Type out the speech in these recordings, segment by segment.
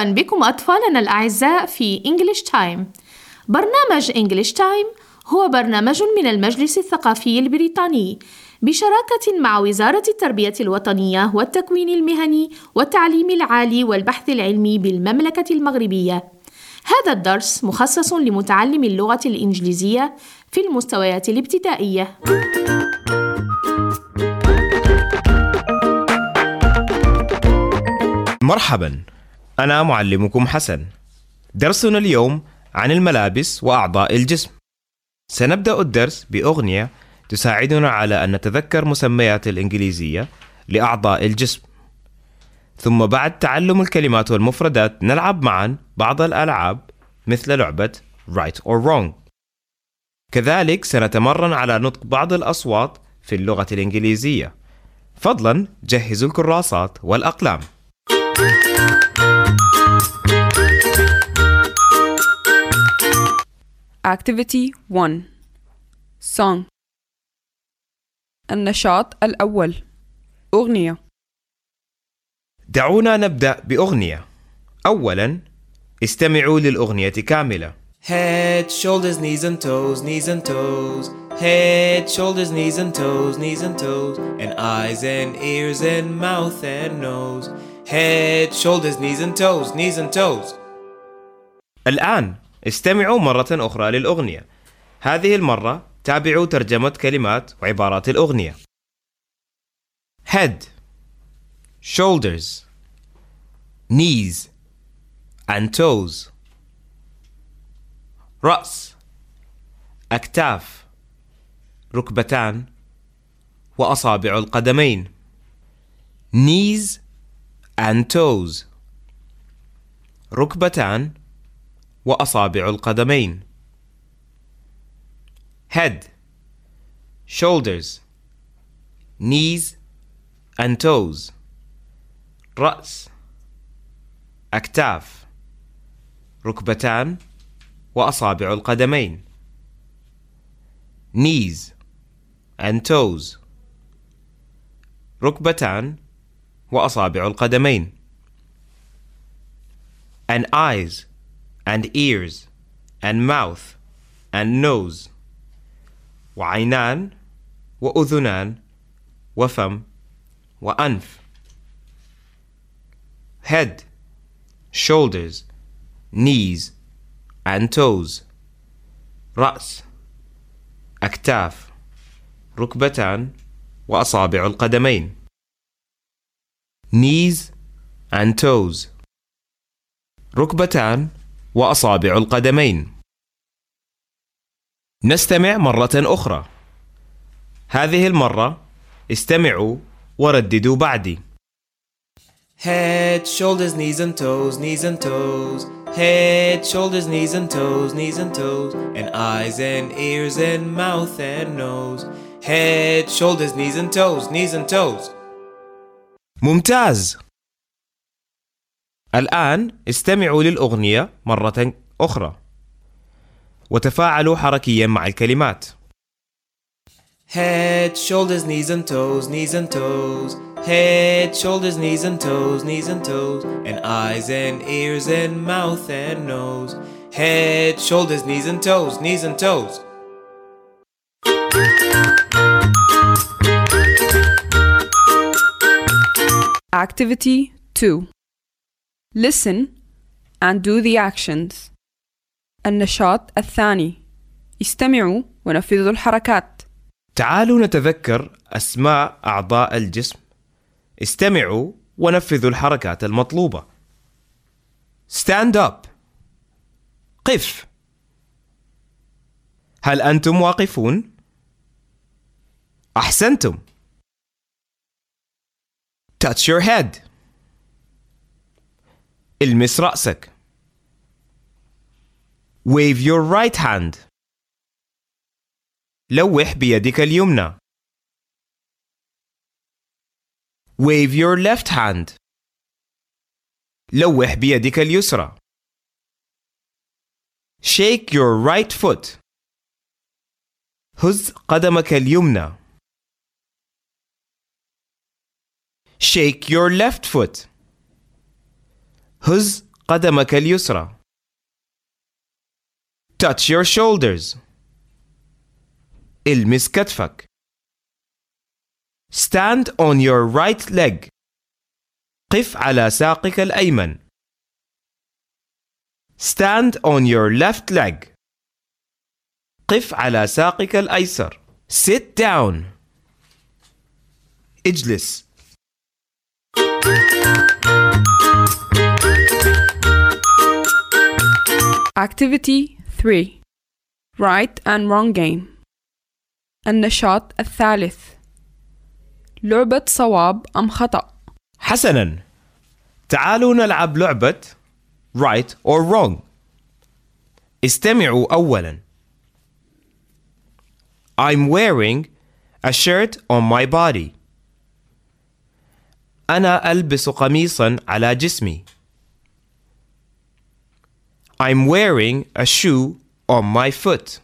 مرحبا بكم أطفالنا الأعزاء في English Time. برنامج English Time هو برنامج من المجلس الثقافي البريطاني بشراكة مع وزارة التربية الوطنية والتكوين المهني والتعليم العالي والبحث العلمي بالمملكة المغربية. هذا الدرس مخصص لمتعلم اللغة الإنجليزية في المستويات الابتدائية. مرحبا أنا معلمكم حسن. درسنا اليوم عن الملابس وأعضاء الجسم. سنبدأ الدرس بأغنية تساعدنا على أن نتذكر مسميات الإنجليزية لأعضاء الجسم. ثم بعد تعلم الكلمات والمفردات نلعب معا بعض الألعاب مثل لعبة right or wrong. كذلك سنتمرن على نطق بعض الأصوات في اللغة الإنجليزية. فضلا جهزوا الكراسات والأقلام. Activity 1 Song النشاط الأول أغنية دعونا نبدأ بأغنية أولا استمعوا للأغنية كاملة Head, shoulders, knees and toes, knees and toes. Head, shoulders, knees and toes, knees and toes. And eyes and ears and mouth and nose. Head, shoulders, knees and toes, knees and toes. الآن استمعوا مرة أخرى للأغنية. هذه المرة تابعوا ترجمة كلمات وعبارات الأغنية. Head. Shoulders. Knees. And toes. رأس أكتاف ركبتان وأصابع القدمين knees and toes. ركبتان وأصابع القدمين. Head shoulders knees and toes. رأس أكتاف. ركبتان وأصابع القدمين. Knees and toes. ركبتان وأصابع القدمين. And eyes and ears and mouth and nose وعينان وأذنان وفم وأنف head shoulders knees and toes رأس أكتاف ركبتان وأصابع القدمين knees and toes ركبتان وأصابع القدمين نستمع مرة أخرى هذه المرة استمعوا ورددوا بعدي Head, shoulders, knees and toes, knees and toes. Head, shoulders, knees and toes, knees and toes. And eyes and ears and mouth and nose. Head, shoulders, knees and toes, knees and toes. ممتاز الآن استمعوا للأغنية مرة أخرى وتفاعلوا حركيا مع الكلمات Head, shoulders, knees and toes, knees and toes. Head, shoulders, knees and toes, knees and toes. And eyes and ears and mouth and nose. Head, shoulders, knees and toes, knees and toes. Activity 2 Listen and do the actions. النشاط الثاني. استمعوا ونفذوا الحركات. تعالوا نتذكر أسماء أعضاء الجسم. استمعوا ونفذوا الحركات المطلوبة. Stand up. قف. هل أنتم واقفون؟ أحسنتم. Touch your head. المس رأسك Wave your right hand لوح بيدك اليمنى Wave your left hand لوح بيدك اليسرى Shake your right foot هز قدمك اليمنى Shake your left foot هز قدمك اليسرى touch your shoulders المس كتفك stand on your right leg قف على ساقك الأيمن stand on your left leg قف على ساقك الأيسر sit down اجلس Activity 3 Right and Wrong Game. النشاط الثالث لعبة صواب أم خطأ؟ حسنا. تعالوا نلعب لعبة right or wrong. استمعوا أولا. I'm wearing a shirt on my body. أنا ألبس قميصا على جسمي. I'm wearing a shoe on my foot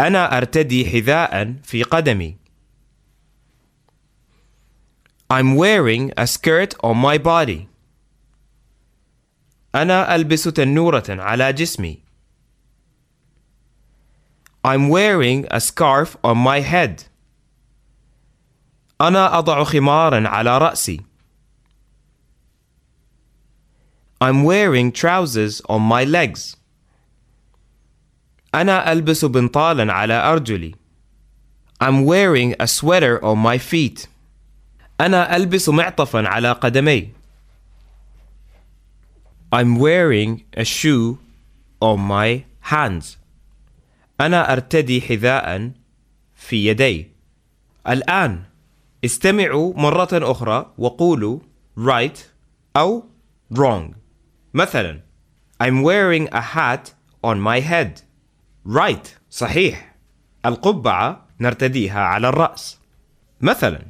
أنا أرتدي حذاء في قدمي I'm wearing a skirt on my body. أنا ألبس تنورة على جسمي. I'm wearing a scarf on my head. أنا أضع خمارا على رأسي. I'm wearing trousers on my legs. أنا ألبس بنطالا على أرجلي. I'm wearing a sweater on my feet. أنا ألبس معطفا على قدمي. I'm wearing a shoe on my hands. أنا أرتدي حذاء في يدي. الآن استمعوا مرة أخرى وقولوا right أو wrong. مثلا I'm wearing a hat on my head. right صحيح. القبعة نرتديها على الرأس. مثلا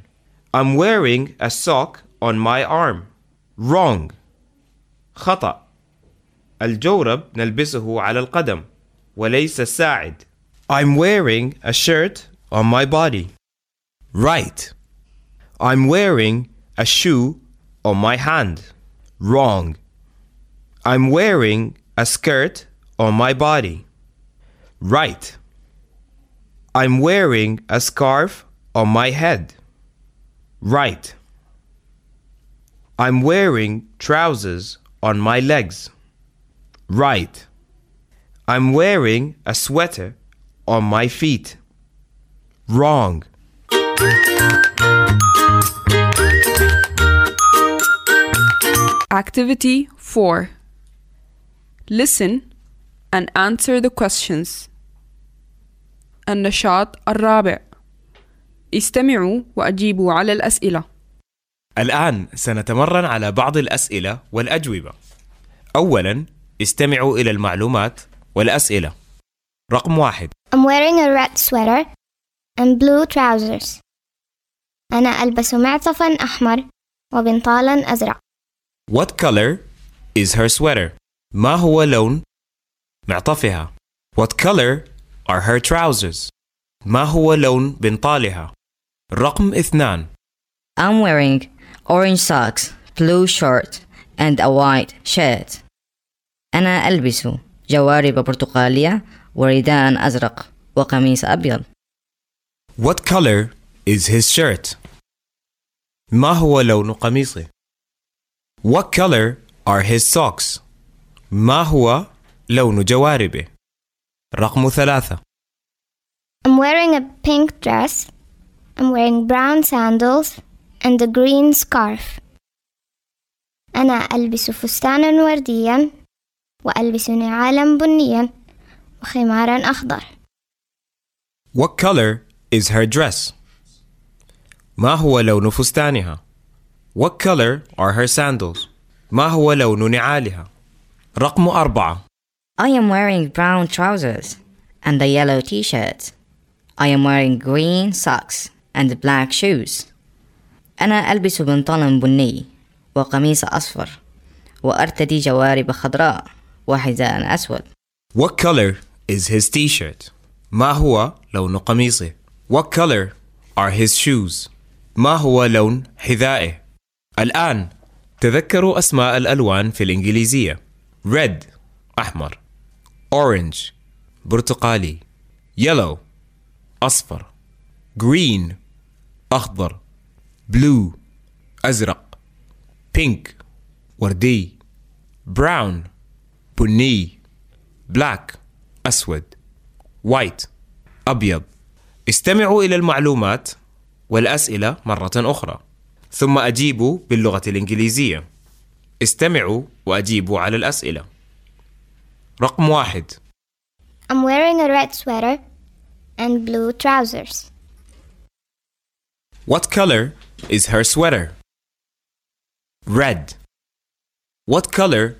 I'm wearing a sock on my arm. Wrong. خطأ. الجورب نلبسه على القدم وليس الساعد. I'm wearing a shirt on my body. Right. I'm wearing a shoe on my hand. Wrong. I'm wearing a skirt on my body. Right. I'm wearing a scarf on my head. Right. I'm wearing trousers on my legs. Right. I'm wearing a sweater on my feet. Wrong. Activity 4 Listen and answer the questions النشاط الرابع استمعوا وأجيبوا على الأسئلة الآن سنتمرن على بعض الأسئلة والأجوبة. أولاً استمعوا إلى المعلومات والأسئلة. رقم واحد I'm wearing a red sweater and blue trousers. أنا ألبس معطفا أحمر وبنطالا أزرق. What color is her sweater? ما هو لون معطفها؟ What color are her trousers? ما هو لون بنطالها؟ رقم اثنان I'm wearing orange socks, blue shirt, and a white shirt. أنا ألبس جوارب برتقالية ورداء أزرق وقميص أبيض. What color is his shirt? ما هو لون قميصه؟ What color are his socks? ما هو لون جواربه؟ رقم ثلاثة I'm wearing a pink dress. I'm wearing brown sandals and a green scarf. أنا ألبس فستانا ورديا وألبس نعالا بنيا وخمارا أخضر. What color is her dress? ما هو لون فستانها؟ What color are her sandals? ما هو لون نعالها؟ رقم أربعة I am wearing brown trousers and a yellow t-shirt. I am wearing green socks and black shoes. أنا ألبس بنطلون بني وقميص أصفر وأرتدي جوارب خضراء وحذاء أسود. What color is his t-shirt? ما هو لون قميصه؟ What color are his shoes? ما هو لون حذائه؟ الآن تذكروا أسماء الألوان في الإنجليزية red أحمر orange برتقالي yellow أصفر green أخضر blue أزرق pink وردي brown بني black أسود white أبيض. استمعوا إلى المعلومات والأسئلة مرة أخرى ثم أجيبوا باللغة الإنجليزية. استمعوا وأجيبوا على الأسئلة رقم واحد I'm wearing a red sweater and blue trousers. What color is her sweater? Red. What color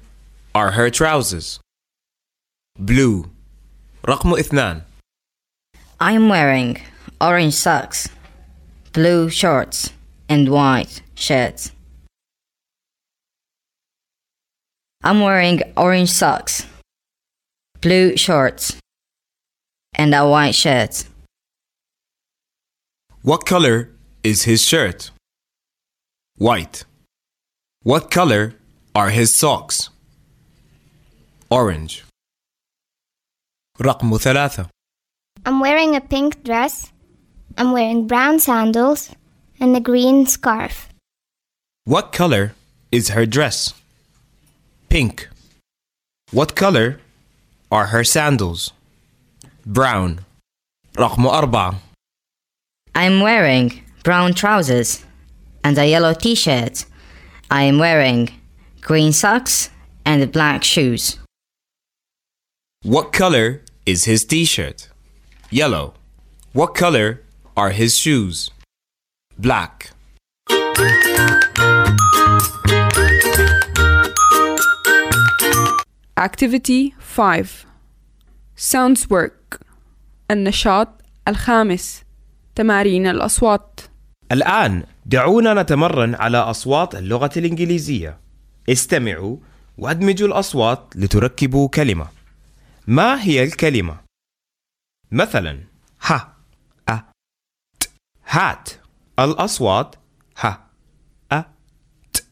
are her trousers? Blue. رقم اثنان I am wearing orange socks, blue shorts, and white shirts. I'm wearing orange socks, blue shorts, and a white shirt. What color is his shirt? White. What color are his socks? Orange. رقم ثلاثة I'm wearing a pink dress. I'm wearing brown sandals and a green scarf. What color is her dress? Pink. What color are her sandals? Brown. رقم أربعة I'm wearing brown trousers and a yellow t shirt. I am wearing green socks and black shoes. What color is his t-shirt? Yellow. What color are his shoes? Black. Activity 5 Sounds work. النشاط الخامس. تمارين الأصوات. الآن دعونا نتمرن على أصوات اللغة الإنجليزية. استمعوا وادمجوا الأصوات لتركبوا كلمة. ما هي الكلمة؟ مثلا ه أ ت هات. الأصوات ه أ ت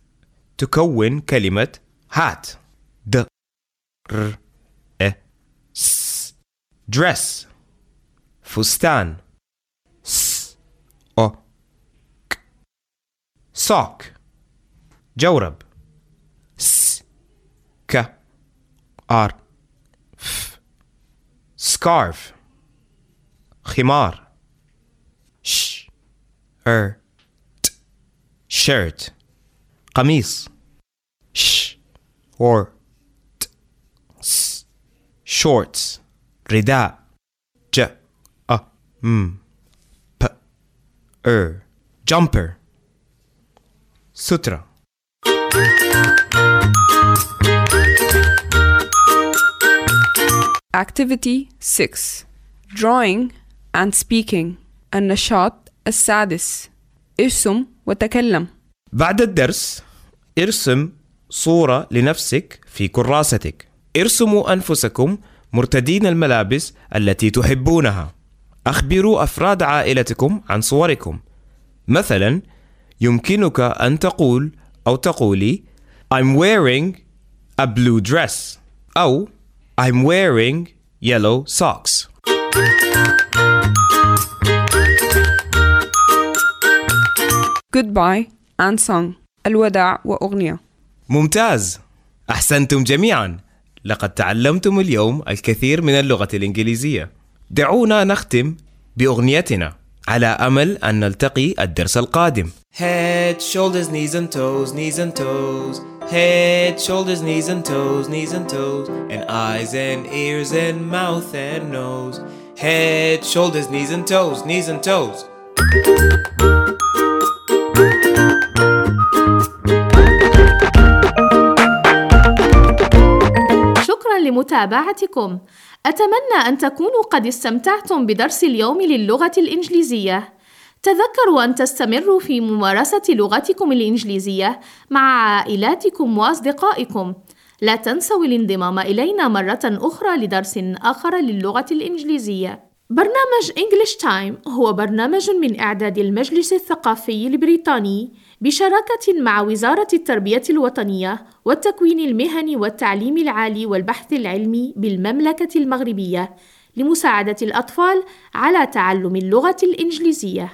تكون كلمة هات. د. ر ا س dress فستان س او ك sock جورب س ك ار ف scarf خمار ش ر ت shirt قميص ش or ت س shorts. رداء. ج. أ. م. ب ر jumper سترة Activity 6 Drawing and Speaking. النشاط السادس. ارسم وتكلم. بعد الدرس ارسم صورة لنفسك في كراستك. ارسموا أنفسكم مرتدين الملابس التي تحبونها. أخبروا أفراد عائلتكم عن صوركم. مثلا يمكنك أن تقول أو تقولي I'm wearing a blue dress أو I'm wearing yellow socks Goodbye and Song الوداع وأغنية. ممتاز. أحسنتم جميعا. لقد تعلمتم اليوم الكثير من اللغة الإنجليزية دعونا نختم بأغنيتنا على أمل أن نلتقي الدرس القادم Head, shoulders, knees and toes, knees and toes. Head, shoulders, knees and toes, knees and toes. And eyes and ears and mouth and nose. Head, shoulders, knees and toes, knees and toes. لمتابعتكم. أتمنى أن تكونوا قد استمتعتم بدرس اليوم للغة الإنجليزية. تذكروا أن تستمروا في ممارسة لغتكم الإنجليزية مع عائلاتكم وأصدقائكم. لا تنسوا الانضمام إلينا مرة أخرى لدرس آخر للغة الإنجليزية. برنامج English Time هو برنامج من إعداد المجلس الثقافي البريطاني. بشراكة مع وزارة التربية الوطنية والتكوين المهني والتعليم العالي والبحث العلمي بالمملكة المغربية لمساعدة الأطفال على تعلم اللغة الإنجليزية.